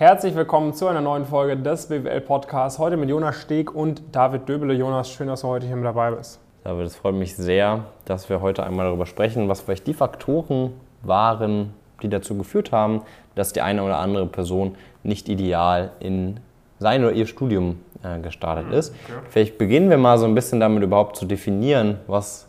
Herzlich willkommen zu einer neuen Folge des BWL Podcasts. Heute mit Jonas Steg und David Döbele. Jonas, schön, dass du heute hier mit dabei bist. David, es freut mich sehr, dass wir heute einmal darüber sprechen, was vielleicht die Faktoren waren, die dazu geführt haben, dass die eine oder andere Person nicht ideal in sein oder ihr Studium äh, gestartet ist. Okay. Vielleicht beginnen wir mal so ein bisschen damit überhaupt zu definieren, was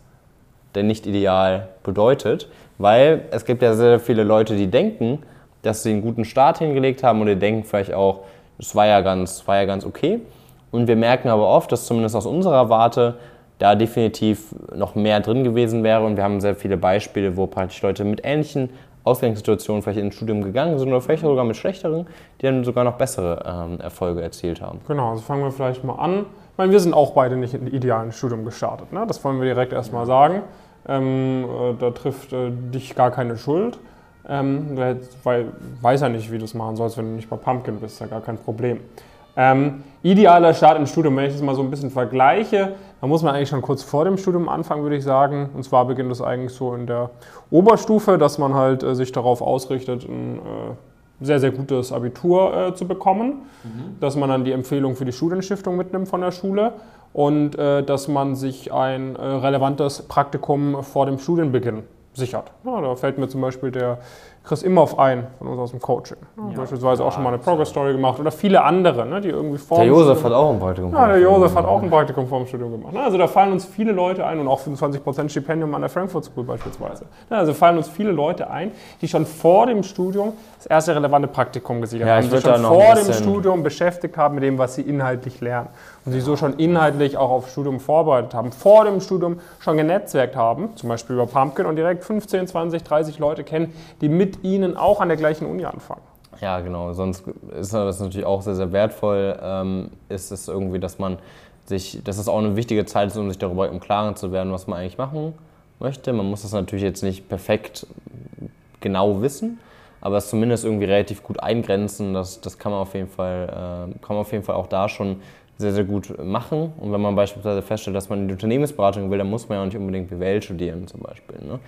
denn nicht ideal bedeutet, weil es gibt ja sehr viele Leute, die denken, dass sie einen guten Start hingelegt haben und die denken vielleicht auch, es war ja ganz, war ja ganz okay. Und wir merken aber oft, dass zumindest aus unserer Warte da definitiv noch mehr drin gewesen wäre. Und wir haben sehr viele Beispiele, wo praktisch Leute mit ähnlichen Ausgangssituationen vielleicht ins Studium gegangen sind oder vielleicht sogar mit schlechteren, die dann sogar noch bessere ähm, Erfolge erzielt haben. Genau, also fangen wir vielleicht mal an. Ich meine, wir sind auch beide nicht im idealen Studium gestartet. Ne? Das wollen wir direkt erstmal sagen. Ähm, äh, da trifft äh, dich gar keine Schuld. Ähm, weil weiß ja nicht, wie du es machen sollst, wenn du nicht bei Pumpkin bist, ist ja gar kein Problem. Ähm, idealer Start im Studium, wenn ich das mal so ein bisschen vergleiche, dann muss man eigentlich schon kurz vor dem Studium anfangen, würde ich sagen. Und zwar beginnt es eigentlich so in der Oberstufe, dass man halt äh, sich darauf ausrichtet, ein äh, sehr, sehr gutes Abitur äh, zu bekommen, mhm. dass man dann die Empfehlung für die Studienstiftung mitnimmt von der Schule und äh, dass man sich ein äh, relevantes Praktikum vor dem Studienbeginn sichert. Ja, da fällt mir zum Beispiel der Chris Imhoff ein von uns aus dem Coaching. Ja, beispielsweise auch schon mal eine Progress-Story gemacht oder viele andere, ne, die irgendwie vor Der Josef hat auch ein Praktikum. Ja, der Josef hat auch ein Praktikum vor dem Studium gemacht. Ne? Also da fallen uns viele Leute ein und auch 25% Stipendium an der Frankfurt School beispielsweise. Also fallen uns viele Leute ein, die schon vor dem Studium das erste relevante Praktikum gesichert ja, haben, die schon vor dem Studium beschäftigt haben mit dem, was sie inhaltlich lernen und sich so schon inhaltlich auch auf Studium vorbereitet haben, vor dem Studium schon genetzwerkt haben, zum Beispiel über Pumpkin und direkt 15, 20, 30 Leute kennen, die mit ihnen auch an der gleichen Uni anfangen. Ja, genau. Sonst ist das natürlich auch sehr, sehr wertvoll. Ähm, ist es irgendwie, dass man sich, dass es auch eine wichtige Zeit ist, um sich darüber im Klaren zu werden, was man eigentlich machen möchte. Man muss das natürlich jetzt nicht perfekt genau wissen, aber es zumindest irgendwie relativ gut eingrenzen. Das, das kann man auf jeden Fall, äh, kann man auf jeden Fall auch da schon sehr, sehr gut machen. Und wenn man beispielsweise feststellt, dass man in die Unternehmensberatung will, dann muss man ja auch nicht unbedingt BWL studieren zum Beispiel. Ne?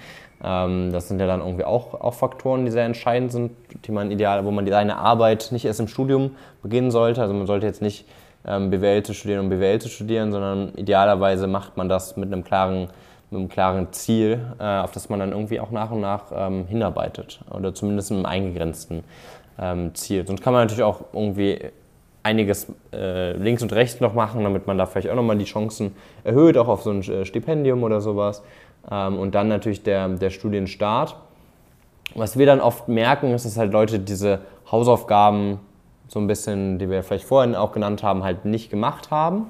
Ähm, das sind ja dann irgendwie auch, auch Faktoren, die sehr entscheidend sind, die man ideal, wo man seine Arbeit nicht erst im Studium beginnen sollte. Also man sollte jetzt nicht ähm, BWL zu studieren, um BWL zu studieren, sondern idealerweise macht man das mit einem klaren, mit einem klaren Ziel, äh, auf das man dann irgendwie auch nach und nach ähm, hinarbeitet. Oder zumindest einem eingegrenzten ähm, Ziel. Sonst kann man natürlich auch irgendwie einiges äh, links und rechts noch machen, damit man da vielleicht auch nochmal die Chancen erhöht, auch auf so ein äh, Stipendium oder sowas. Ähm, und dann natürlich der, der Studienstart. Was wir dann oft merken, ist, dass halt Leute diese Hausaufgaben so ein bisschen, die wir vielleicht vorhin auch genannt haben, halt nicht gemacht haben.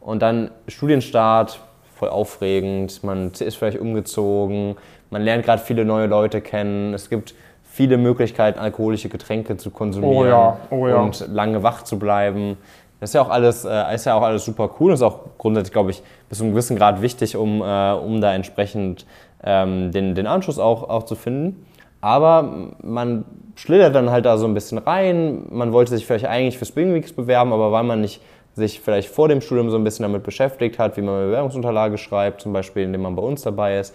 Und dann Studienstart, voll aufregend, man ist vielleicht umgezogen, man lernt gerade viele neue Leute kennen, es gibt viele Möglichkeiten, alkoholische Getränke zu konsumieren oh ja, oh ja. und lange wach zu bleiben. Das ist ja auch alles, äh, ist ja auch alles super cool. Das ist auch grundsätzlich, glaube ich, bis zu einem gewissen Grad wichtig, um, äh, um da entsprechend ähm, den, den Anschluss auch, auch zu finden. Aber man schlittert dann halt da so ein bisschen rein. Man wollte sich vielleicht eigentlich für Spring Weeks bewerben, aber weil man nicht sich vielleicht vor dem Studium so ein bisschen damit beschäftigt hat, wie man eine Bewerbungsunterlage schreibt, zum Beispiel indem man bei uns dabei ist,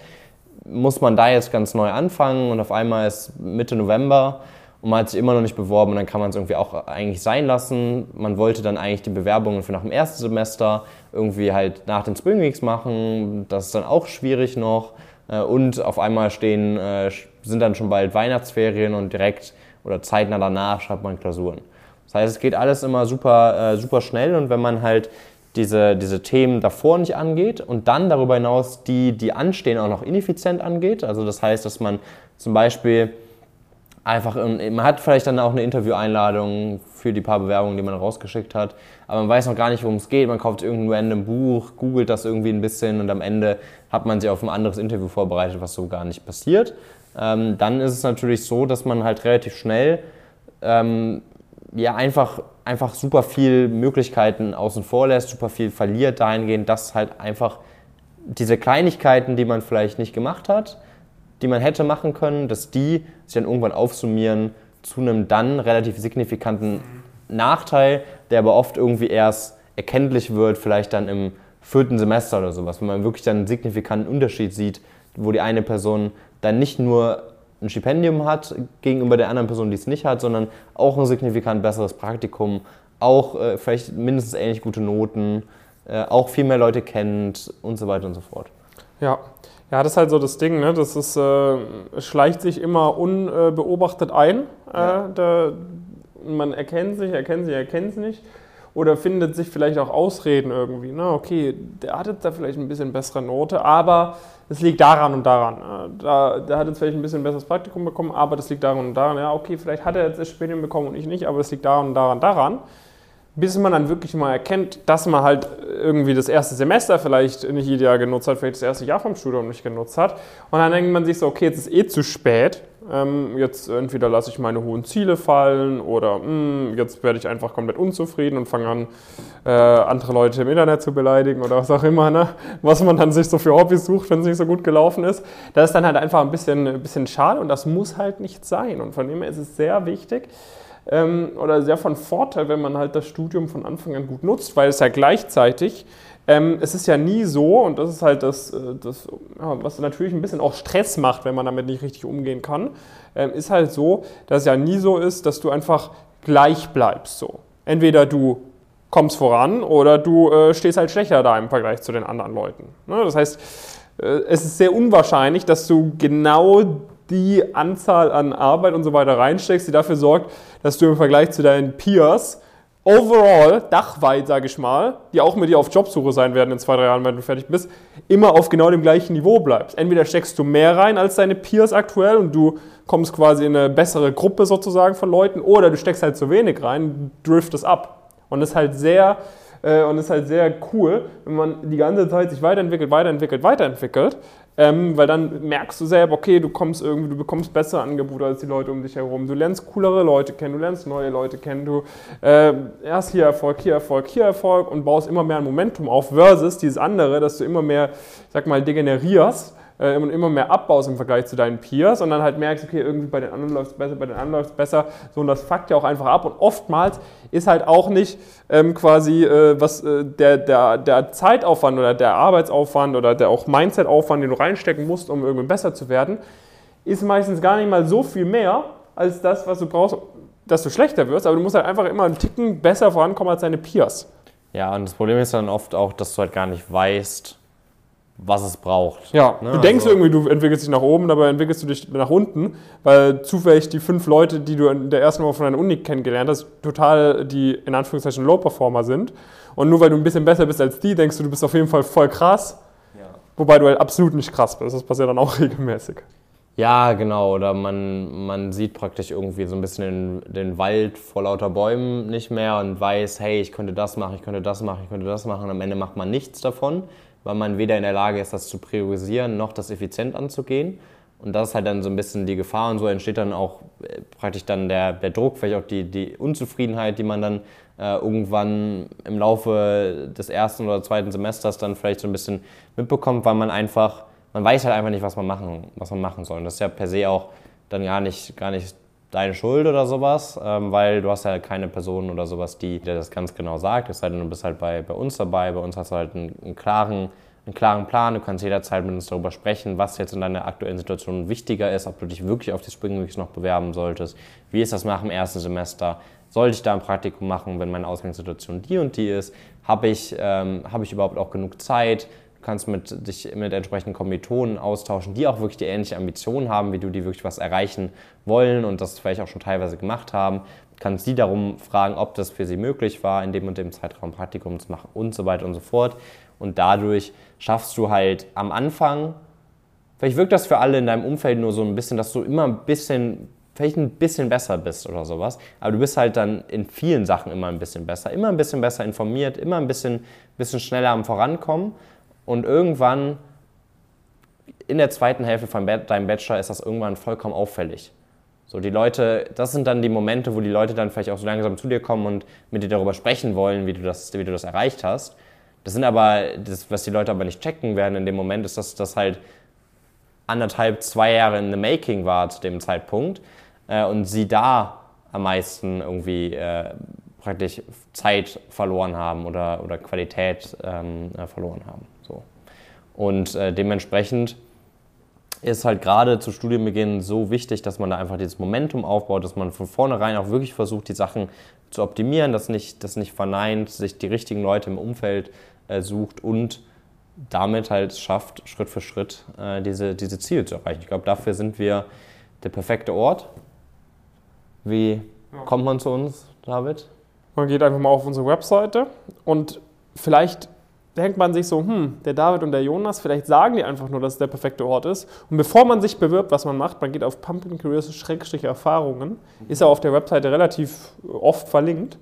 muss man da jetzt ganz neu anfangen und auf einmal ist Mitte November und man hat sich immer noch nicht beworben und dann kann man es irgendwie auch eigentlich sein lassen. Man wollte dann eigentlich die Bewerbungen für nach dem ersten Semester irgendwie halt nach den Spring Weeks machen. Das ist dann auch schwierig noch. Äh, und auf einmal stehen, äh, sind dann schon bald Weihnachtsferien und direkt oder zeitnah danach schreibt man Klausuren. Das heißt, es geht alles immer super, äh, super schnell und wenn man halt diese, diese Themen davor nicht angeht und dann darüber hinaus die, die anstehen, auch noch ineffizient angeht. Also das heißt, dass man zum Beispiel einfach, man hat vielleicht dann auch eine Intervieweinladung für die paar Bewerbungen, die man rausgeschickt hat, aber man weiß noch gar nicht, worum es geht. Man kauft irgendein random Buch, googelt das irgendwie ein bisschen und am Ende hat man sich auf ein anderes Interview vorbereitet, was so gar nicht passiert. Ähm, dann ist es natürlich so, dass man halt relativ schnell ähm, ja einfach einfach super viel Möglichkeiten außen vor lässt, super viel verliert dahingehend, dass halt einfach diese Kleinigkeiten, die man vielleicht nicht gemacht hat, die man hätte machen können, dass die sich dann irgendwann aufsummieren zu einem dann relativ signifikanten Nachteil, der aber oft irgendwie erst erkenntlich wird, vielleicht dann im vierten Semester oder sowas, wenn man wirklich dann einen signifikanten Unterschied sieht, wo die eine Person dann nicht nur ein Stipendium hat gegenüber der anderen Person, die es nicht hat, sondern auch ein signifikant besseres Praktikum, auch äh, vielleicht mindestens ähnlich gute Noten, äh, auch viel mehr Leute kennt und so weiter und so fort. Ja, ja, das ist halt so das Ding, ne? Das ist, äh, schleicht sich immer unbeobachtet ein. Äh, ja. Da, man erkennt sich, erkennt sich, erkennt es nicht. Oder findet sich vielleicht auch Ausreden irgendwie. Ne? Okay, der hat jetzt da vielleicht ein bisschen bessere Note, aber es liegt daran und daran. Da, der hat jetzt vielleicht ein bisschen besseres Praktikum bekommen, aber das liegt daran und daran. Ja, okay, vielleicht hat er jetzt das Studium bekommen und ich nicht, aber es liegt daran und daran, daran bis man dann wirklich mal erkennt, dass man halt irgendwie das erste Semester vielleicht nicht ideal genutzt hat, vielleicht das erste Jahr vom Studium nicht genutzt hat. Und dann denkt man sich so, okay, jetzt ist eh zu spät. Ähm, jetzt entweder lasse ich meine hohen Ziele fallen oder mh, hm, jetzt werde ich einfach komplett unzufrieden und fange an, äh, andere Leute im Internet zu beleidigen oder was auch immer, ne? was man dann sich so für Hobbys sucht, wenn es nicht so gut gelaufen ist. Das ist dann halt einfach ein bisschen, ein bisschen schade und das muss halt nicht sein. Und von dem her ist es sehr wichtig, ähm, oder sehr von Vorteil, wenn man halt das Studium von Anfang an gut nutzt, weil es ja gleichzeitig, ähm, es ist ja nie so, und das ist halt das, äh, das ja, was natürlich ein bisschen auch Stress macht, wenn man damit nicht richtig umgehen kann, ähm, ist halt so, dass es ja nie so ist, dass du einfach gleich bleibst. So. Entweder du kommst voran oder du äh, stehst halt schlechter da im Vergleich zu den anderen Leuten. Ne? Das heißt, äh, es ist sehr unwahrscheinlich, dass du genau die Anzahl an Arbeit und so weiter reinsteckst, die dafür sorgt, dass du im Vergleich zu deinen Peers overall, dachweit, sage ich mal, die auch mit dir auf Jobsuche sein werden in zwei, drei Jahren, wenn du fertig bist, immer auf genau dem gleichen Niveau bleibst. Entweder steckst du mehr rein als deine Peers aktuell und du kommst quasi in eine bessere Gruppe sozusagen von Leuten, oder du steckst halt zu wenig rein, driftest ab. Und das ist halt sehr, äh, und ist halt sehr cool, wenn man die ganze Zeit sich weiterentwickelt, weiterentwickelt, weiterentwickelt, ähm, weil dann merkst du selber, okay, du kommst irgendwie, du bekommst bessere Angebote als die Leute um dich herum. Du lernst coolere Leute kennen, du lernst neue Leute kennen, du äh, erst hier Erfolg, hier Erfolg, hier Erfolg und baust immer mehr ein Momentum auf, versus dieses andere, dass du immer mehr, sag mal, degenerierst äh, immer mehr abbaust im Vergleich zu deinen Peers und dann halt merkst, okay, irgendwie bei den anderen läuft es besser, bei den anderen läuft es besser. So, und das fuckt ja auch einfach ab. Und oftmals ist halt auch nicht ähm, quasi äh, was äh, der, der, der Zeitaufwand oder der Arbeitsaufwand oder der auch Mindset-Aufwand, den du reinstecken musst, um irgendwie besser zu werden, ist meistens gar nicht mal so viel mehr als das, was du brauchst, dass du schlechter wirst. Aber du musst halt einfach immer einen Ticken besser vorankommen als deine Peers. Ja, und das Problem ist dann oft auch, dass du halt gar nicht weißt, was es braucht. Ja, ne? du denkst also irgendwie, du entwickelst dich nach oben, dabei entwickelst du dich nach unten, weil zufällig die fünf Leute, die du in der ersten Woche von deiner Uni kennengelernt hast, total die in Anführungszeichen Low-Performer sind. Und nur weil du ein bisschen besser bist als die, denkst du, du bist auf jeden Fall voll krass. Ja. Wobei du halt absolut nicht krass bist. Das passiert dann auch regelmäßig. Ja, genau. Oder man, man sieht praktisch irgendwie so ein bisschen den, den Wald vor lauter Bäumen nicht mehr und weiß, hey, ich könnte das machen, ich könnte das machen, ich könnte das machen. Und am Ende macht man nichts davon weil man weder in der Lage ist, das zu priorisieren, noch das effizient anzugehen. Und das ist halt dann so ein bisschen die Gefahr und so entsteht dann auch äh, praktisch dann der, der Druck, vielleicht auch die, die Unzufriedenheit, die man dann äh, irgendwann im Laufe des ersten oder zweiten Semesters dann vielleicht so ein bisschen mitbekommt, weil man einfach, man weiß halt einfach nicht, was man machen, was man machen soll. Und das ist ja per se auch dann gar nicht, gar nicht deine Schuld oder sowas, ähm, weil du hast ja keine Person oder sowas, die dir das ganz genau sagt. Es sei denn, du bist halt bei, bei uns dabei. Bei uns hast du halt einen, einen, klaren, einen klaren Plan. Du kannst jederzeit mit uns darüber sprechen, was jetzt in deiner aktuellen Situation wichtiger ist, ob du dich wirklich auf die Spring noch bewerben solltest. Wie ist das nach dem ersten Semester? Sollte ich da ein Praktikum machen, wenn meine Ausgangssituation die und die ist? Habe ich, ähm, hab ich überhaupt auch genug Zeit? Kannst mit, dich mit entsprechenden Kommilitonen austauschen, die auch wirklich die ähnliche Ambitionen haben, wie du, die wirklich was erreichen wollen und das vielleicht auch schon teilweise gemacht haben. Kannst sie darum fragen, ob das für sie möglich war, in dem und dem Zeitraum Praktikum zu machen und so weiter und so fort. Und dadurch schaffst du halt am Anfang, vielleicht wirkt das für alle in deinem Umfeld nur so ein bisschen, dass du immer ein bisschen vielleicht ein bisschen besser bist oder sowas. Aber du bist halt dann in vielen Sachen immer ein bisschen besser, immer ein bisschen besser informiert, immer ein bisschen, bisschen schneller am Vorankommen. Und irgendwann in der zweiten Hälfte von deinem Bachelor ist das irgendwann vollkommen auffällig. So, die Leute, das sind dann die Momente, wo die Leute dann vielleicht auch so langsam zu dir kommen und mit dir darüber sprechen wollen, wie du das, wie du das erreicht hast. Das sind aber, das, was die Leute aber nicht checken werden in dem Moment, ist, dass das halt anderthalb, zwei Jahre in the making war zu dem Zeitpunkt äh, und sie da am meisten irgendwie äh, praktisch Zeit verloren haben oder, oder Qualität ähm, äh, verloren haben. Und äh, dementsprechend ist halt gerade zu Studienbeginn so wichtig, dass man da einfach dieses Momentum aufbaut, dass man von vornherein auch wirklich versucht, die Sachen zu optimieren, das nicht, das nicht verneint, sich die richtigen Leute im Umfeld äh, sucht und damit halt schafft, Schritt für Schritt äh, diese, diese Ziele zu erreichen. Ich glaube, dafür sind wir der perfekte Ort. Wie kommt man zu uns, David? Man geht einfach mal auf unsere Webseite und vielleicht denkt man sich so, hm, der David und der Jonas, vielleicht sagen die einfach nur, dass es der perfekte Ort ist. Und bevor man sich bewirbt, was man macht, man geht auf Pumpkin Careers-Erfahrungen, ist ja auf der Webseite relativ oft verlinkt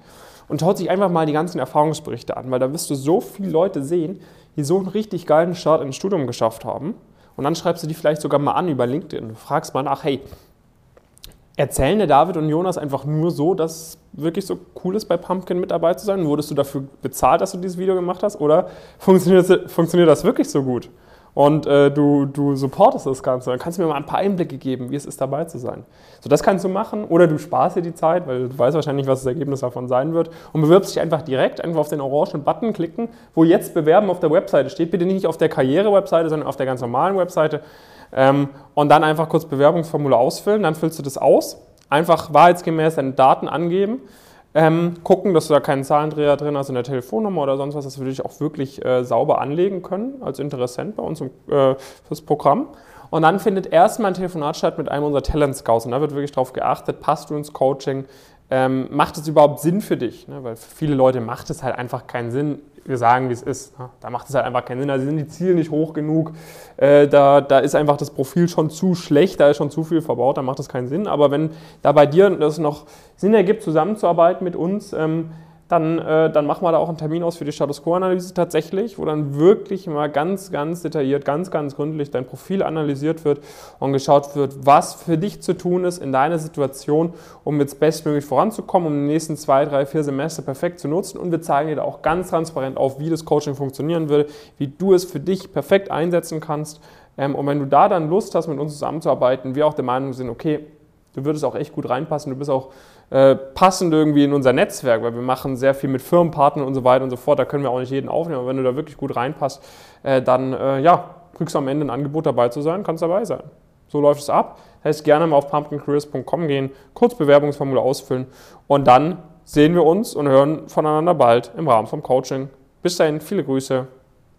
und schaut sich einfach mal die ganzen Erfahrungsberichte an, weil da wirst du so viele Leute sehen, die so einen richtig geilen Start ins Studium geschafft haben. Und dann schreibst du die vielleicht sogar mal an über LinkedIn. Du fragst mal nach, hey, Erzählen der David und Jonas einfach nur so, dass es wirklich so cool ist, bei Pumpkin mit dabei zu sein? Wurdest du dafür bezahlt, dass du dieses Video gemacht hast? Oder funktioniert das, funktioniert das wirklich so gut? Und äh, du, du supportest das Ganze. Dann kannst du mir mal ein paar Einblicke geben, wie es ist, dabei zu sein. So, das kannst du machen. Oder du sparst dir die Zeit, weil du weißt wahrscheinlich, was das Ergebnis davon sein wird. Und bewirbst dich einfach direkt, einfach auf den orangen Button klicken, wo jetzt Bewerben auf der Webseite steht. Bitte nicht auf der Karriere-Webseite, sondern auf der ganz normalen Webseite. Ähm, und dann einfach kurz Bewerbungsformular ausfüllen, dann füllst du das aus, einfach wahrheitsgemäß deine Daten angeben, ähm, gucken, dass du da keinen Zahlendreher drin hast in der Telefonnummer oder sonst was, dass wir dich auch wirklich äh, sauber anlegen können als Interessent bei uns im, äh, fürs Programm. Und dann findet erstmal ein Telefonat statt mit einem unserer Talent Scouts und da wird wirklich darauf geachtet, passt du ins Coaching, ähm, macht es überhaupt Sinn für dich? Ne? Weil für viele Leute macht es halt einfach keinen Sinn, wir sagen, wie es ist. Ne? Da macht es halt einfach keinen Sinn. Da sind die Ziele nicht hoch genug. Äh, da, da ist einfach das Profil schon zu schlecht, da ist schon zu viel verbaut, da macht das keinen Sinn. Aber wenn da bei dir das noch Sinn ergibt, zusammenzuarbeiten mit uns, ähm, dann, äh, dann machen wir da auch einen Termin aus für die Status Quo-Analyse tatsächlich, wo dann wirklich mal ganz, ganz detailliert, ganz, ganz gründlich dein Profil analysiert wird und geschaut wird, was für dich zu tun ist in deiner Situation, um jetzt bestmöglich voranzukommen, um die nächsten zwei, drei, vier Semester perfekt zu nutzen. Und wir zeigen dir da auch ganz transparent auf, wie das Coaching funktionieren will, wie du es für dich perfekt einsetzen kannst. Ähm, und wenn du da dann Lust hast, mit uns zusammenzuarbeiten, wir auch der Meinung sind, okay, du würdest auch echt gut reinpassen, du bist auch äh, passend irgendwie in unser Netzwerk, weil wir machen sehr viel mit Firmenpartnern und so weiter und so fort. Da können wir auch nicht jeden aufnehmen, aber wenn du da wirklich gut reinpasst, äh, dann äh, ja, kriegst du am Ende ein Angebot dabei zu sein, kannst dabei sein. So läuft es ab. Das heißt, gerne mal auf pumpkincareers.com gehen, kurz Bewerbungsformular ausfüllen und dann sehen wir uns und hören voneinander bald im Rahmen vom Coaching. Bis dahin, viele Grüße,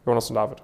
Jonas und David.